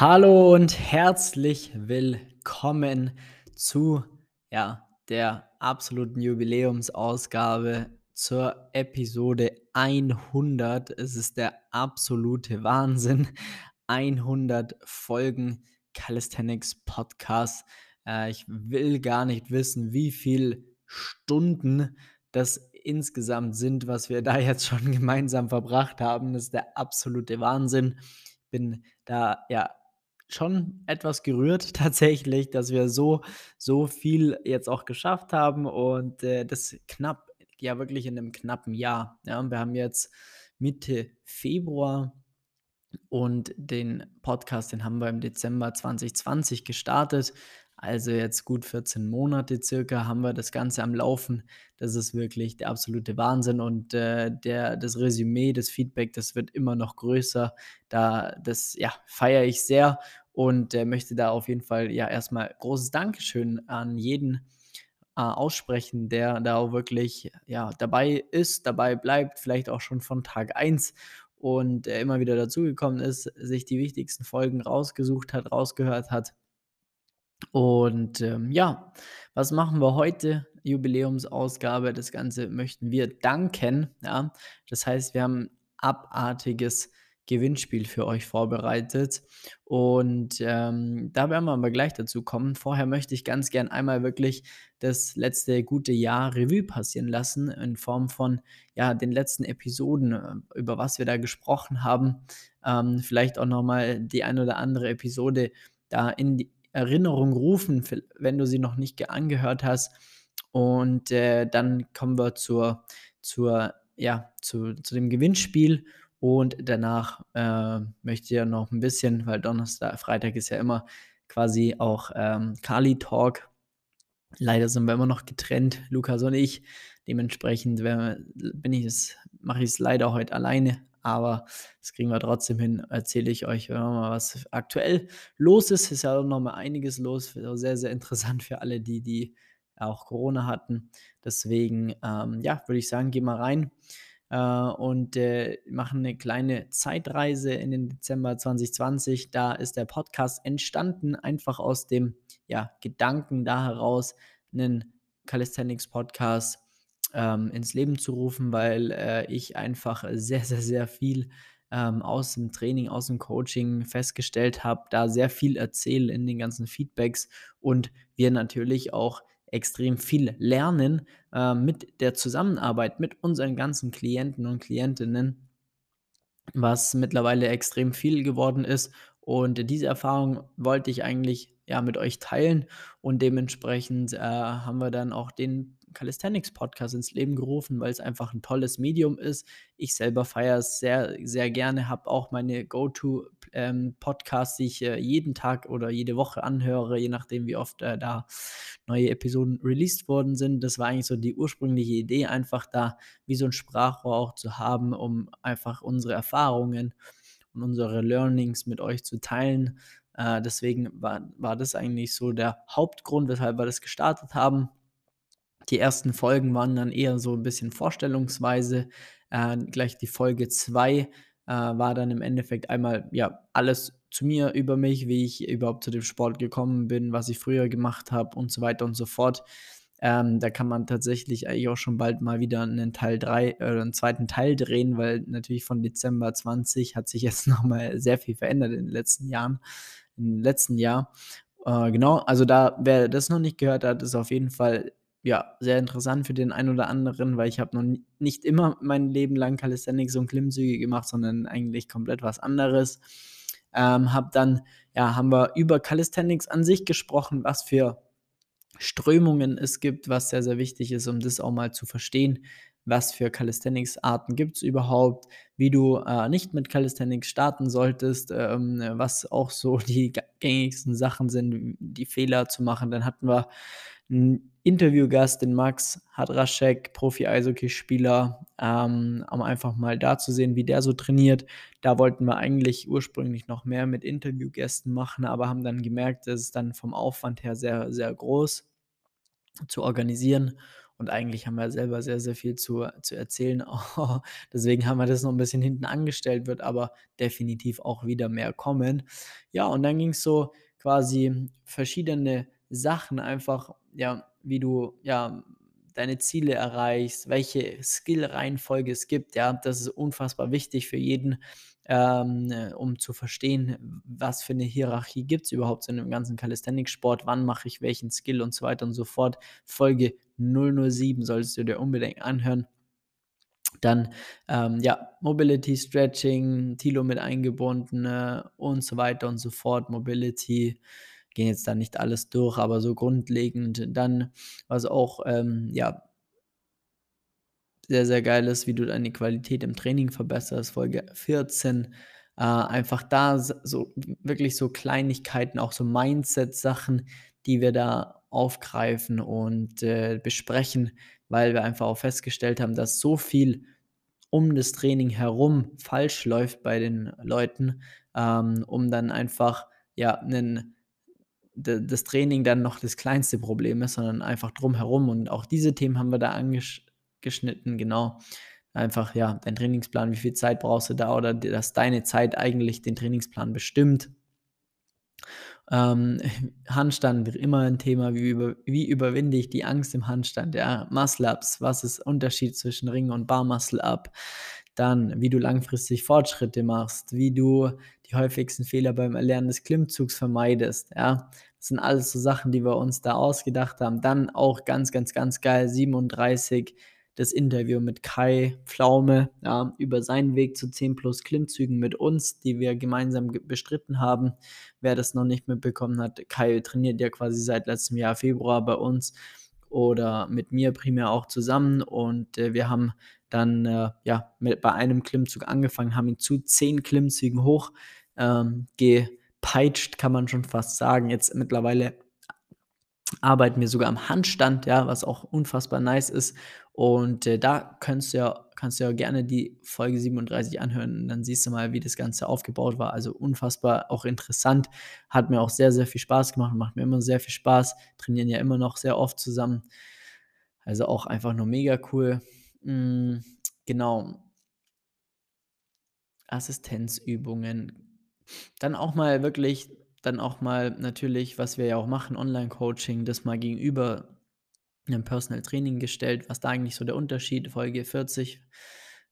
Hallo und herzlich willkommen zu ja, der absoluten Jubiläumsausgabe zur Episode 100. Es ist der absolute Wahnsinn. 100 Folgen Calisthenics Podcast. Äh, ich will gar nicht wissen, wie viele Stunden das insgesamt sind, was wir da jetzt schon gemeinsam verbracht haben. Das ist der absolute Wahnsinn. Bin da ja schon etwas gerührt tatsächlich, dass wir so, so viel jetzt auch geschafft haben und äh, das knapp, ja wirklich in einem knappen Jahr. Ja, wir haben jetzt Mitte Februar und den Podcast, den haben wir im Dezember 2020 gestartet. Also jetzt gut 14 Monate circa haben wir das Ganze am Laufen. Das ist wirklich der absolute Wahnsinn und äh, der, das Resümee, das Feedback, das wird immer noch größer. Da, das ja, feiere ich sehr und äh, möchte da auf jeden Fall ja erstmal großes Dankeschön an jeden äh, aussprechen, der da auch wirklich ja, dabei ist, dabei bleibt, vielleicht auch schon von Tag 1 und äh, immer wieder dazugekommen ist, sich die wichtigsten Folgen rausgesucht hat, rausgehört hat. Und ähm, ja, was machen wir heute? Jubiläumsausgabe. Das Ganze möchten wir danken. Ja? Das heißt, wir haben abartiges Gewinnspiel für euch vorbereitet. Und ähm, da werden wir aber gleich dazu kommen. Vorher möchte ich ganz gern einmal wirklich das letzte gute Jahr Revue passieren lassen, in Form von ja, den letzten Episoden, äh, über was wir da gesprochen haben. Ähm, vielleicht auch nochmal die ein oder andere Episode da in die Erinnerung rufen, wenn du sie noch nicht angehört hast. Und äh, dann kommen wir zur, zur, ja, zu, zu dem Gewinnspiel und danach äh, möchte ich ja noch ein bisschen, weil Donnerstag, Freitag ist ja immer quasi auch ähm, Kali Talk. Leider sind wir immer noch getrennt, Lukas und ich. Dementsprechend bin ich es, mache ich es leider heute alleine, aber das kriegen wir trotzdem hin. Erzähle ich euch mal, was aktuell los ist. Ist ja auch noch mal einiges los. Sehr, sehr interessant für alle, die, die auch Corona hatten. Deswegen, ähm, ja, würde ich sagen, geh mal rein und äh, machen eine kleine Zeitreise in den Dezember 2020. Da ist der Podcast entstanden, einfach aus dem ja, Gedanken da heraus, einen Calisthenics-Podcast ähm, ins Leben zu rufen, weil äh, ich einfach sehr, sehr, sehr viel ähm, aus dem Training, aus dem Coaching festgestellt habe, da sehr viel erzähle in den ganzen Feedbacks und wir natürlich auch extrem viel lernen äh, mit der Zusammenarbeit mit unseren ganzen Klienten und Klientinnen, was mittlerweile extrem viel geworden ist. Und diese Erfahrung wollte ich eigentlich ja mit euch teilen und dementsprechend äh, haben wir dann auch den Calisthenics Podcast ins Leben gerufen, weil es einfach ein tolles Medium ist. Ich selber feiere es sehr, sehr gerne, habe auch meine Go-To-Podcasts, ähm, die ich äh, jeden Tag oder jede Woche anhöre, je nachdem, wie oft äh, da neue Episoden released worden sind. Das war eigentlich so die ursprüngliche Idee, einfach da wie so ein Sprachrohr auch zu haben, um einfach unsere Erfahrungen und unsere Learnings mit euch zu teilen. Äh, deswegen war, war das eigentlich so der Hauptgrund, weshalb wir das gestartet haben. Die ersten Folgen waren dann eher so ein bisschen vorstellungsweise. Äh, gleich die Folge 2 äh, war dann im Endeffekt einmal ja alles zu mir über mich, wie ich überhaupt zu dem Sport gekommen bin, was ich früher gemacht habe und so weiter und so fort. Ähm, da kann man tatsächlich eigentlich auch schon bald mal wieder einen Teil 3 oder äh, einen zweiten Teil drehen, weil natürlich von Dezember 20 hat sich jetzt nochmal sehr viel verändert in den letzten Jahren, im letzten Jahr. Äh, genau, also da, wer das noch nicht gehört hat, ist auf jeden Fall ja, sehr interessant für den einen oder anderen, weil ich habe noch nicht immer mein Leben lang Calisthenics und Klimmzüge gemacht, sondern eigentlich komplett was anderes. Ähm, habe dann, ja, haben wir über Calisthenics an sich gesprochen, was für Strömungen es gibt, was sehr, sehr wichtig ist, um das auch mal zu verstehen. Was für Calisthenics-Arten gibt es überhaupt? Wie du äh, nicht mit Calisthenics starten solltest, ähm, was auch so die gängigsten Sachen sind, die Fehler zu machen. Dann hatten wir Interviewgast, den Max Hadraschek, Profi-Eishockey-Spieler, ähm, um einfach mal da zu sehen, wie der so trainiert. Da wollten wir eigentlich ursprünglich noch mehr mit Interviewgästen machen, aber haben dann gemerkt, dass es dann vom Aufwand her sehr, sehr groß zu organisieren und eigentlich haben wir selber sehr, sehr viel zu, zu erzählen. Deswegen haben wir das noch ein bisschen hinten angestellt, wird aber definitiv auch wieder mehr kommen. Ja, und dann ging es so quasi verschiedene Sachen einfach, ja, wie du ja deine Ziele erreichst, welche Skill-Reihenfolge es gibt. Ja, das ist unfassbar wichtig für jeden, ähm, äh, um zu verstehen, was für eine Hierarchie gibt es überhaupt in dem ganzen Calisthenics-Sport, wann mache ich welchen Skill und so weiter und so fort. Folge 007 solltest du dir unbedingt anhören. Dann, ähm, ja, Mobility, Stretching, Tilo mit eingebunden äh, und so weiter und so fort. Mobility, gehen jetzt da nicht alles durch, aber so grundlegend. Dann, was auch, ähm, ja, sehr, sehr geil ist, wie du deine Qualität im Training verbesserst, Folge 14. Äh, einfach da so wirklich so Kleinigkeiten, auch so Mindset-Sachen, die wir da aufgreifen und äh, besprechen, weil wir einfach auch festgestellt haben, dass so viel um das Training herum falsch läuft bei den Leuten, ähm, um dann einfach ja einen das Training dann noch das kleinste Problem ist, sondern einfach drumherum. Und auch diese Themen haben wir da angeschnitten, genau. Einfach, ja, dein Trainingsplan, wie viel Zeit brauchst du da oder dass deine Zeit eigentlich den Trainingsplan bestimmt. Ähm, Handstand wird immer ein Thema, wie, über, wie überwinde ich die Angst im Handstand, ja, Muscle-Ups, was ist Unterschied zwischen Ring und Bar-Muscle-Up, dann, wie du langfristig Fortschritte machst, wie du die häufigsten Fehler beim Erlernen des Klimmzugs vermeidest, ja, das sind alles so Sachen, die wir uns da ausgedacht haben. Dann auch ganz, ganz, ganz geil, 37 das Interview mit Kai Pflaume ja, über seinen Weg zu 10 plus Klimmzügen mit uns, die wir gemeinsam bestritten haben. Wer das noch nicht mitbekommen hat, Kai trainiert ja quasi seit letztem Jahr Februar bei uns oder mit mir primär auch zusammen und äh, wir haben dann äh, ja mit, bei einem Klimmzug angefangen, haben ihn zu 10 Klimmzügen hoch ähm, gepeitscht, kann man schon fast sagen. Jetzt mittlerweile arbeiten wir sogar am Handstand, ja, was auch unfassbar nice ist. Und äh, da kannst du, ja, kannst du ja gerne die Folge 37 anhören. Und dann siehst du mal, wie das Ganze aufgebaut war. Also unfassbar auch interessant. Hat mir auch sehr, sehr viel Spaß gemacht. Macht mir immer sehr viel Spaß. Trainieren ja immer noch sehr oft zusammen. Also auch einfach nur mega cool. Mhm, genau. Assistenzübungen. Dann auch mal wirklich dann auch mal natürlich, was wir ja auch machen, Online-Coaching, das mal gegenüber einem Personal Training gestellt, was da eigentlich so der Unterschied, Folge 40,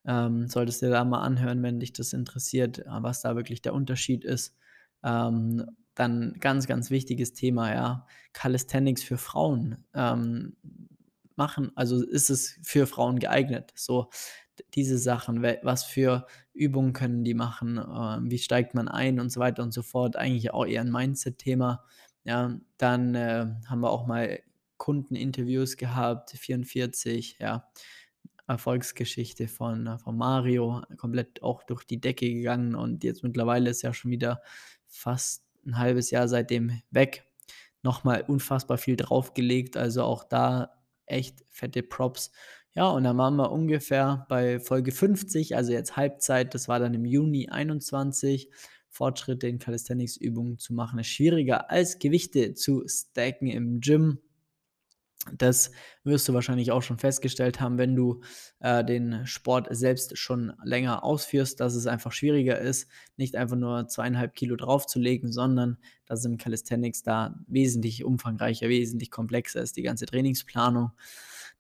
ähm, solltest du da mal anhören, wenn dich das interessiert, äh, was da wirklich der Unterschied ist. Ähm, dann ganz, ganz wichtiges Thema, ja, Calisthenics für Frauen ähm, machen, also ist es für Frauen geeignet? So, diese Sachen, was für Übungen können die machen, äh, wie steigt man ein und so weiter und so fort. Eigentlich auch eher ein Mindset-Thema. Ja, dann äh, haben wir auch mal Kundeninterviews gehabt, 44, ja, Erfolgsgeschichte von, äh, von Mario, komplett auch durch die Decke gegangen und jetzt mittlerweile ist ja schon wieder fast ein halbes Jahr seitdem weg. Nochmal unfassbar viel draufgelegt, also auch da echt fette Props. Ja, und dann waren wir ungefähr bei Folge 50, also jetzt Halbzeit, das war dann im Juni 21. Fortschritte in Calisthenics-Übungen zu machen, ist schwieriger als Gewichte zu stacken im Gym. Das wirst du wahrscheinlich auch schon festgestellt haben, wenn du äh, den Sport selbst schon länger ausführst, dass es einfach schwieriger ist, nicht einfach nur zweieinhalb Kilo draufzulegen, sondern dass im Calisthenics da wesentlich umfangreicher, wesentlich komplexer ist, die ganze Trainingsplanung.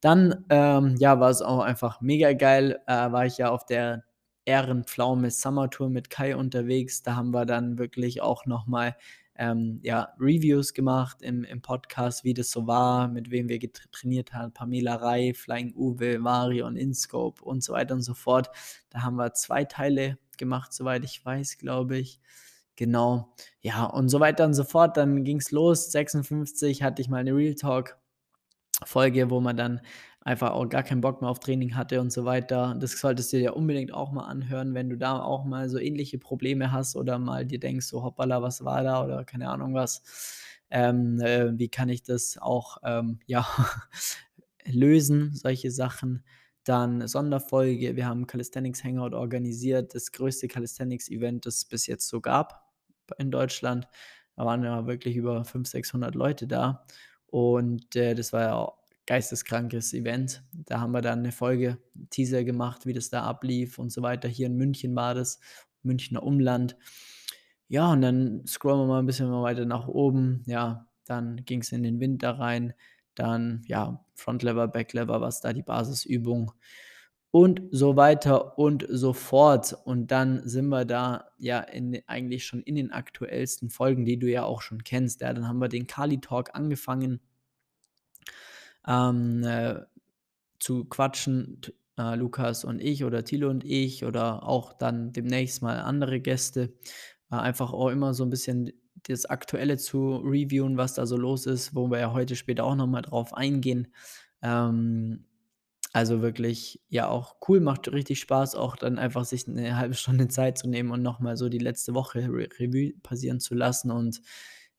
Dann, ähm, ja, war es auch einfach mega geil. Äh, war ich ja auf der Ehrenpflaume Summer Tour mit Kai unterwegs. Da haben wir dann wirklich auch nochmal ähm, ja, Reviews gemacht im, im Podcast, wie das so war, mit wem wir trainiert haben. Pamela Rai, Flying Uwe, Varion, Inscope und so weiter und so fort. Da haben wir zwei Teile gemacht, soweit ich weiß, glaube ich. Genau. Ja, und so weiter und so fort. Dann ging es los. 56 hatte ich mal eine Real Talk Folge, wo man dann einfach auch gar keinen Bock mehr auf Training hatte und so weiter. Das solltest du dir ja unbedingt auch mal anhören, wenn du da auch mal so ähnliche Probleme hast oder mal dir denkst, so hoppala, was war da oder keine Ahnung was. Ähm, äh, wie kann ich das auch ähm, ja, lösen, solche Sachen. Dann Sonderfolge, wir haben Calisthenics Hangout organisiert, das größte Calisthenics-Event, das es bis jetzt so gab in Deutschland. Da waren ja wirklich über 500, 600 Leute da. Und äh, das war ja geisteskrankes Event. Da haben wir dann eine Folge, Teaser gemacht, wie das da ablief und so weiter. Hier in München war das, Münchner Umland. Ja, und dann scrollen wir mal ein bisschen weiter nach oben. Ja, dann ging es in den Winter rein. Dann, ja, Front Lever, Back Lever, was da die Basisübung und so weiter und so fort. Und dann sind wir da ja in, eigentlich schon in den aktuellsten Folgen, die du ja auch schon kennst. Ja, dann haben wir den Kali Talk angefangen ähm, äh, zu quatschen, äh, Lukas und ich oder Thilo und ich oder auch dann demnächst mal andere Gäste. Äh, einfach auch immer so ein bisschen das Aktuelle zu reviewen, was da so los ist, wo wir ja heute später auch nochmal drauf eingehen. Ähm, also wirklich, ja, auch cool, macht richtig Spaß, auch dann einfach sich eine halbe Stunde Zeit zu nehmen und nochmal so die letzte Woche Re Revue passieren zu lassen und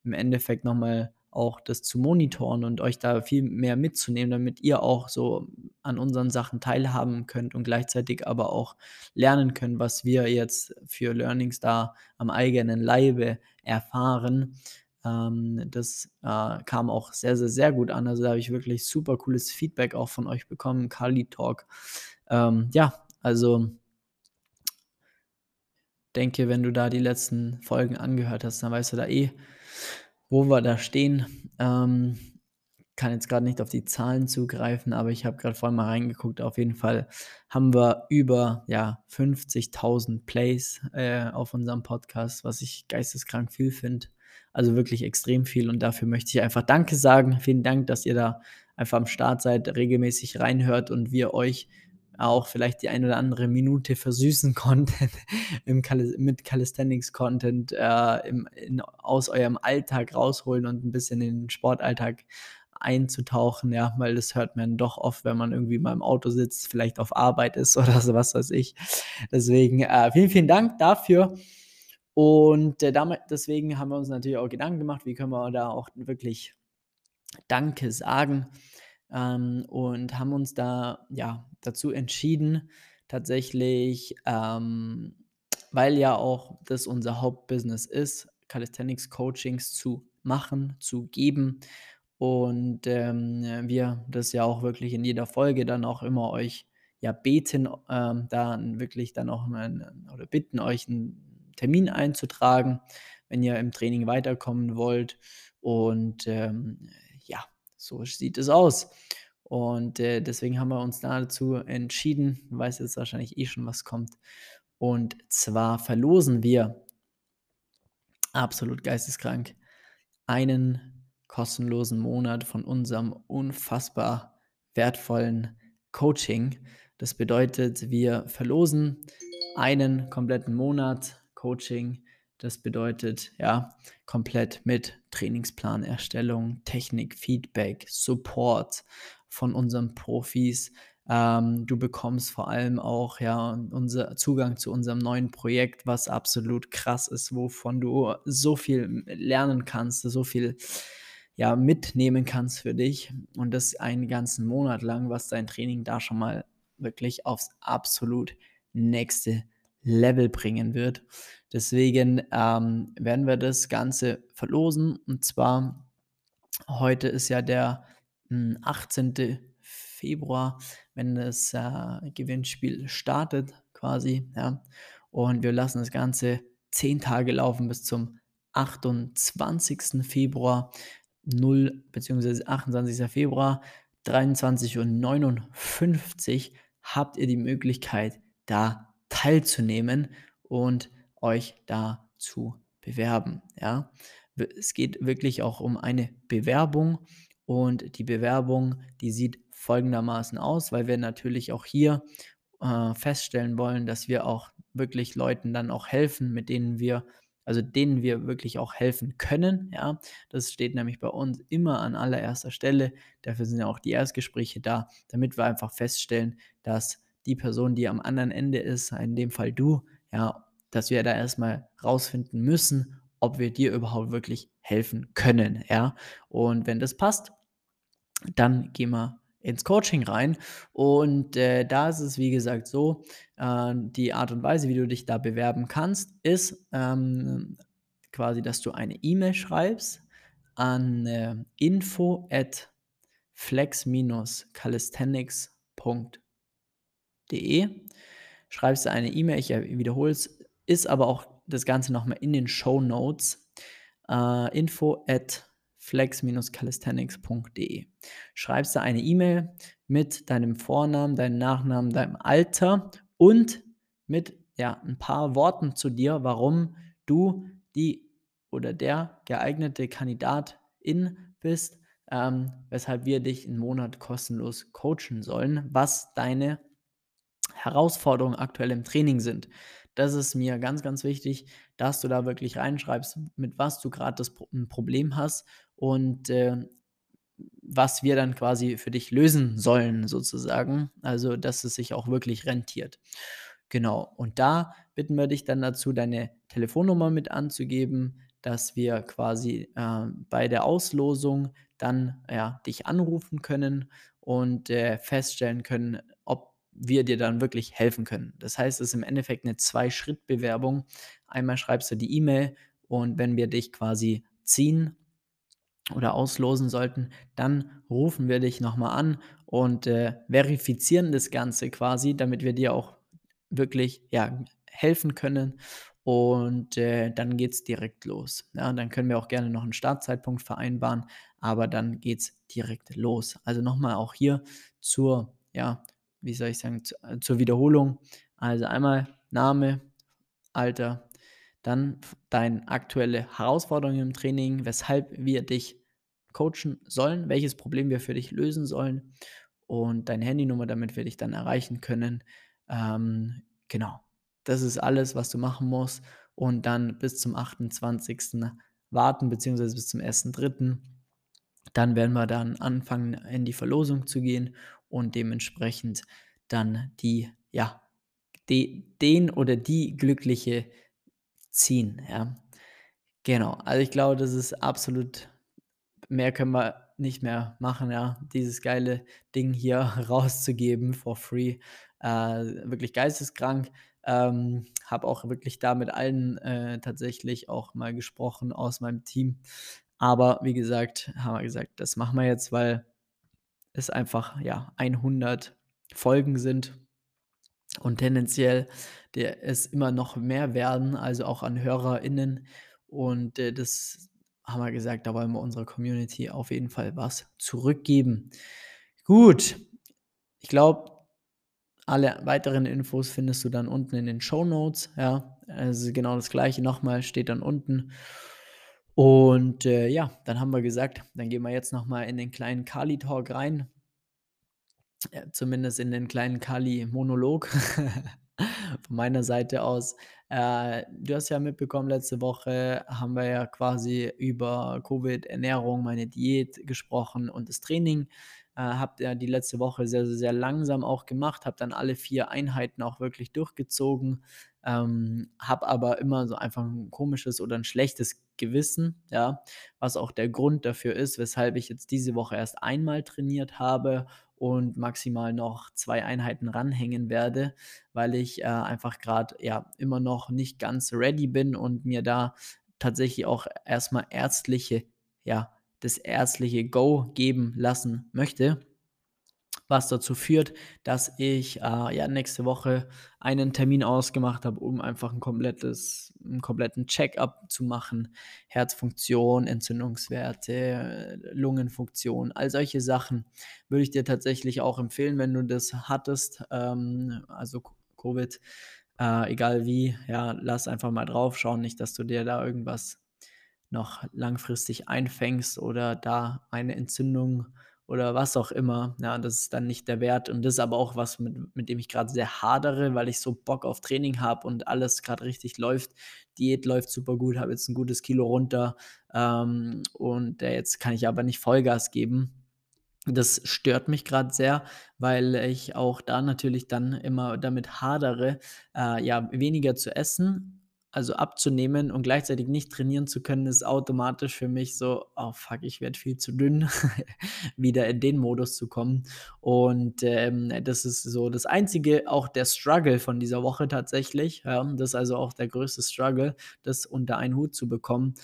im Endeffekt nochmal auch das zu monitoren und euch da viel mehr mitzunehmen, damit ihr auch so an unseren Sachen teilhaben könnt und gleichzeitig aber auch lernen könnt, was wir jetzt für Learnings da am eigenen Leibe erfahren. Ähm, das äh, kam auch sehr, sehr, sehr gut an. Also da habe ich wirklich super cooles Feedback auch von euch bekommen, Kali Talk. Ähm, ja, also denke, wenn du da die letzten Folgen angehört hast, dann weißt du da eh, wo wir da stehen. Ähm, kann jetzt gerade nicht auf die Zahlen zugreifen, aber ich habe gerade vorhin mal reingeguckt. Auf jeden Fall haben wir über ja, 50.000 Plays äh, auf unserem Podcast, was ich geisteskrank viel finde. Also wirklich extrem viel und dafür möchte ich einfach Danke sagen. Vielen Dank, dass ihr da einfach am Start seid, regelmäßig reinhört und wir euch auch vielleicht die eine oder andere Minute versüßen konnten mit Calisthenics-Content äh, aus eurem Alltag rausholen und ein bisschen in den Sportalltag einzutauchen, ja, weil das hört man doch oft, wenn man irgendwie mal im Auto sitzt, vielleicht auf Arbeit ist oder so, was weiß ich. Deswegen äh, vielen, vielen Dank dafür. Und äh, damit, deswegen haben wir uns natürlich auch Gedanken gemacht, wie können wir da auch wirklich Danke sagen ähm, und haben uns da ja dazu entschieden, tatsächlich, ähm, weil ja auch das unser Hauptbusiness ist, Calisthenics Coachings zu machen, zu geben. Und ähm, wir das ja auch wirklich in jeder Folge dann auch immer euch ja beten, ähm, da wirklich dann auch mal, oder bitten euch einen Termin einzutragen, wenn ihr im Training weiterkommen wollt. Und ähm, ja, so sieht es aus. Und äh, deswegen haben wir uns dazu entschieden, weiß jetzt wahrscheinlich eh schon, was kommt. Und zwar verlosen wir absolut geisteskrank einen kostenlosen Monat von unserem unfassbar wertvollen Coaching. Das bedeutet, wir verlosen einen kompletten Monat Coaching. Das bedeutet ja komplett mit Trainingsplanerstellung, Technik, Feedback, Support von unseren Profis. Ähm, du bekommst vor allem auch ja unser Zugang zu unserem neuen Projekt, was absolut krass ist, wovon du so viel lernen kannst, so viel ja mitnehmen kannst für dich und das einen ganzen Monat lang, was dein Training da schon mal wirklich aufs absolut nächste Level bringen wird. Deswegen ähm, werden wir das Ganze verlosen. Und zwar heute ist ja der mh, hm, 18. Februar, wenn das äh, Gewinnspiel startet, quasi. Ja. Und wir lassen das Ganze zehn Tage laufen bis zum 28. Februar 0 bzw. 28. Februar 23.59 Uhr habt ihr die Möglichkeit, da teilzunehmen und euch da zu bewerben. Ja, es geht wirklich auch um eine Bewerbung und die Bewerbung, die sieht folgendermaßen aus, weil wir natürlich auch hier äh, feststellen wollen, dass wir auch wirklich Leuten dann auch helfen, mit denen wir also denen wir wirklich auch helfen können. Ja, das steht nämlich bei uns immer an allererster Stelle. Dafür sind ja auch die Erstgespräche da, damit wir einfach feststellen, dass die Person, die am anderen Ende ist, in dem Fall du, ja, dass wir da erstmal rausfinden müssen, ob wir dir überhaupt wirklich helfen können, ja. Und wenn das passt, dann gehen wir ins Coaching rein. Und äh, da ist es, wie gesagt, so, äh, die Art und Weise, wie du dich da bewerben kannst, ist ähm, quasi, dass du eine E-Mail schreibst an äh, info at flex-calisthenics.de. Schreibst du eine E-Mail, ich wiederhole es, ist aber auch das Ganze nochmal in den Show Notes. Uh, info at flex-calisthenics.de. Schreibst du eine E-Mail mit deinem Vornamen, deinem Nachnamen, deinem Alter und mit ja, ein paar Worten zu dir, warum du die oder der geeignete Kandidatin bist, ähm, weshalb wir dich einen Monat kostenlos coachen sollen, was deine Herausforderungen aktuell im Training sind. Das ist mir ganz, ganz wichtig, dass du da wirklich reinschreibst, mit was du gerade das ein Problem hast und äh, was wir dann quasi für dich lösen sollen, sozusagen. Also, dass es sich auch wirklich rentiert. Genau. Und da bitten wir dich dann dazu, deine Telefonnummer mit anzugeben, dass wir quasi äh, bei der Auslosung dann ja, dich anrufen können und äh, feststellen können, ob wir dir dann wirklich helfen können. Das heißt, es ist im Endeffekt eine Zwei-Schritt-Bewerbung. Einmal schreibst du die E-Mail und wenn wir dich quasi ziehen oder auslosen sollten, dann rufen wir dich nochmal an und äh, verifizieren das Ganze quasi, damit wir dir auch wirklich ja, helfen können. Und äh, dann geht es direkt los. Ja, dann können wir auch gerne noch einen Startzeitpunkt vereinbaren, aber dann geht es direkt los. Also nochmal auch hier zur, ja, wie soll ich sagen, zu, äh, zur Wiederholung. Also einmal Name, Alter, dann deine aktuelle Herausforderung im Training, weshalb wir dich coachen sollen, welches Problem wir für dich lösen sollen und deine Handynummer, damit wir dich dann erreichen können. Ähm, genau, das ist alles, was du machen musst und dann bis zum 28. warten, beziehungsweise bis zum 1.3. Dann werden wir dann anfangen, in die Verlosung zu gehen und dementsprechend dann die, ja, die, den oder die Glückliche ziehen. Ja. Genau, also ich glaube, das ist absolut, mehr können wir nicht mehr machen, ja, dieses geile Ding hier rauszugeben for free. Äh, wirklich geisteskrank. Ähm, habe auch wirklich da mit allen äh, tatsächlich auch mal gesprochen aus meinem Team. Aber wie gesagt, haben wir gesagt, das machen wir jetzt, weil es einfach ja 100 Folgen sind und tendenziell der es immer noch mehr werden, also auch an HörerInnen. Und äh, das haben wir gesagt, da wollen wir unserer Community auf jeden Fall was zurückgeben. Gut, ich glaube, alle weiteren Infos findest du dann unten in den Show Notes. Ja, also genau das gleiche nochmal steht dann unten. Und äh, ja, dann haben wir gesagt, dann gehen wir jetzt nochmal in den kleinen Kali-Talk rein. Ja, zumindest in den kleinen Kali-Monolog von meiner Seite aus. Äh, du hast ja mitbekommen, letzte Woche haben wir ja quasi über Covid, Ernährung, meine Diät gesprochen und das Training. Äh, habe ja die letzte Woche sehr, sehr, sehr langsam auch gemacht, habe dann alle vier Einheiten auch wirklich durchgezogen, ähm, habe aber immer so einfach ein komisches oder ein schlechtes Gewissen, ja, was auch der Grund dafür ist, weshalb ich jetzt diese Woche erst einmal trainiert habe und maximal noch zwei Einheiten ranhängen werde, weil ich äh, einfach gerade ja immer noch nicht ganz ready bin und mir da tatsächlich auch erstmal ärztliche, ja, das ärztliche Go geben lassen möchte was dazu führt, dass ich äh, ja nächste Woche einen Termin ausgemacht habe, um einfach ein komplettes, einen kompletten Check-up zu machen. Herzfunktion, Entzündungswerte, Lungenfunktion, all solche Sachen würde ich dir tatsächlich auch empfehlen, wenn du das hattest, ähm, also Covid, äh, egal wie, ja, lass einfach mal drauf schauen, nicht, dass du dir da irgendwas noch langfristig einfängst oder da eine Entzündung oder was auch immer. Ja, das ist dann nicht der Wert. Und das ist aber auch was, mit, mit dem ich gerade sehr hadere, weil ich so Bock auf Training habe und alles gerade richtig läuft. Diät läuft super gut, habe jetzt ein gutes Kilo runter ähm, und äh, jetzt kann ich aber nicht Vollgas geben. Das stört mich gerade sehr, weil ich auch da natürlich dann immer damit hadere, äh, ja, weniger zu essen, also abzunehmen und gleichzeitig nicht trainieren zu können, ist automatisch für mich so, oh fuck, ich werde viel zu dünn, wieder in den Modus zu kommen. Und ähm, das ist so das einzige, auch der Struggle von dieser Woche tatsächlich. Ja, das ist also auch der größte Struggle, das unter einen Hut zu bekommen.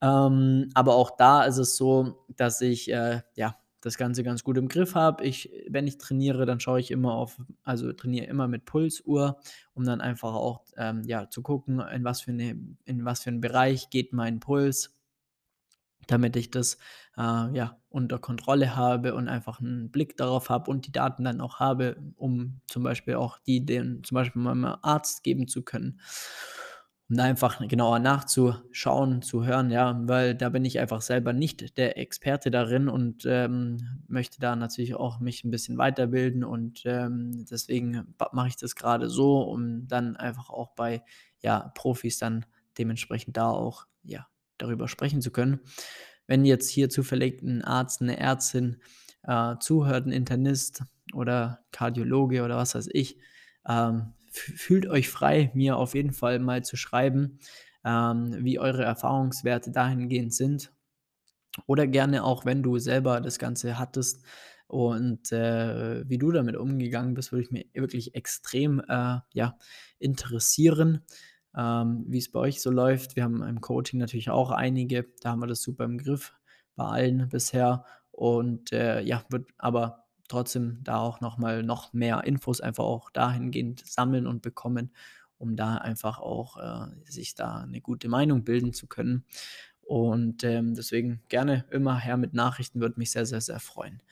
Ähm, aber auch da ist es so, dass ich äh, ja das Ganze ganz gut im Griff habe. Ich, wenn ich trainiere, dann schaue ich immer auf, also trainiere immer mit Pulsuhr, um dann einfach auch ähm, ja, zu gucken, in was, für eine, in was für einen Bereich geht mein Puls, damit ich das äh, ja, unter Kontrolle habe und einfach einen Blick darauf habe und die Daten dann auch habe, um zum Beispiel auch die den zum Beispiel meinem Arzt geben zu können da einfach genauer nachzuschauen, zu hören, ja, weil da bin ich einfach selber nicht der Experte darin und ähm, möchte da natürlich auch mich ein bisschen weiterbilden und ähm, deswegen mache ich das gerade so, um dann einfach auch bei ja, Profis dann dementsprechend da auch ja, darüber sprechen zu können. Wenn jetzt hier zufällig ein Arzt, eine Ärztin äh, zuhört, ein Internist oder Kardiologe oder was weiß ich, ähm, fühlt euch frei, mir auf jeden Fall mal zu schreiben, ähm, wie eure Erfahrungswerte dahingehend sind. Oder gerne auch, wenn du selber das Ganze hattest und äh, wie du damit umgegangen bist, würde ich mir wirklich extrem äh, ja, interessieren, ähm, wie es bei euch so läuft. Wir haben im Coaching natürlich auch einige, da haben wir das super im Griff bei allen bisher. Und äh, ja, wird aber trotzdem da auch nochmal noch mehr Infos einfach auch dahingehend sammeln und bekommen, um da einfach auch äh, sich da eine gute Meinung bilden zu können. Und ähm, deswegen gerne immer her mit Nachrichten, würde mich sehr, sehr, sehr freuen.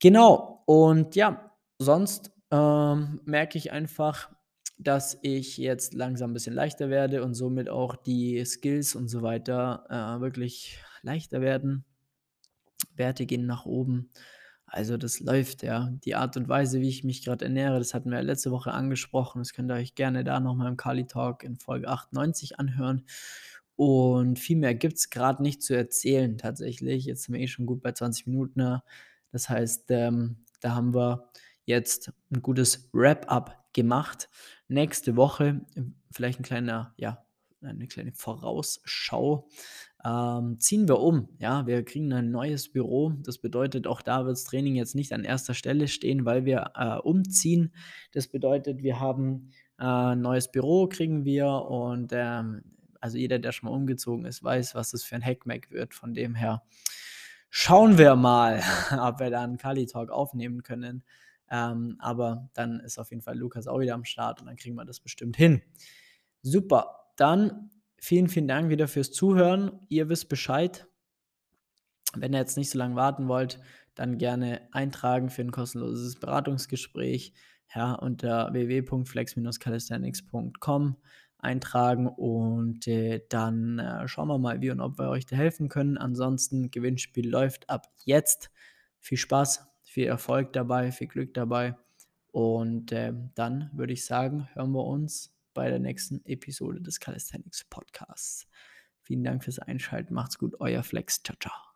Genau, und ja, sonst ähm, merke ich einfach, dass ich jetzt langsam ein bisschen leichter werde und somit auch die Skills und so weiter äh, wirklich leichter werden. Werte gehen nach oben. Also das läuft, ja. Die Art und Weise, wie ich mich gerade ernähre, das hatten wir letzte Woche angesprochen. Das könnt ihr euch gerne da nochmal im Kali Talk in Folge 98 anhören. Und viel mehr gibt es gerade nicht zu erzählen tatsächlich. Jetzt sind wir eh schon gut bei 20 Minuten. Ne? Das heißt, ähm, da haben wir jetzt ein gutes Wrap-up gemacht. Nächste Woche vielleicht ein kleiner, ja, eine kleine Vorausschau ähm, ziehen wir um. Ja, wir kriegen ein neues Büro. Das bedeutet, auch da wird das Training jetzt nicht an erster Stelle stehen, weil wir äh, umziehen. Das bedeutet, wir haben äh, ein neues Büro, kriegen wir und ähm, also jeder, der schon mal umgezogen ist, weiß, was das für ein Hackmack wird. Von dem her schauen wir mal, ob wir da einen Kali Talk aufnehmen können. Ähm, aber dann ist auf jeden Fall Lukas auch wieder am Start und dann kriegen wir das bestimmt hin. Super. Dann Vielen, vielen Dank wieder fürs Zuhören. Ihr wisst Bescheid. Wenn ihr jetzt nicht so lange warten wollt, dann gerne eintragen für ein kostenloses Beratungsgespräch ja, unter www.flex-calisthenics.com eintragen und äh, dann äh, schauen wir mal, wie und ob wir euch da helfen können. Ansonsten, Gewinnspiel läuft ab jetzt. Viel Spaß, viel Erfolg dabei, viel Glück dabei. Und äh, dann würde ich sagen, hören wir uns bei der nächsten Episode des Calisthenics Podcasts. Vielen Dank fürs Einschalten. Macht's gut, euer Flex. Ciao, ciao.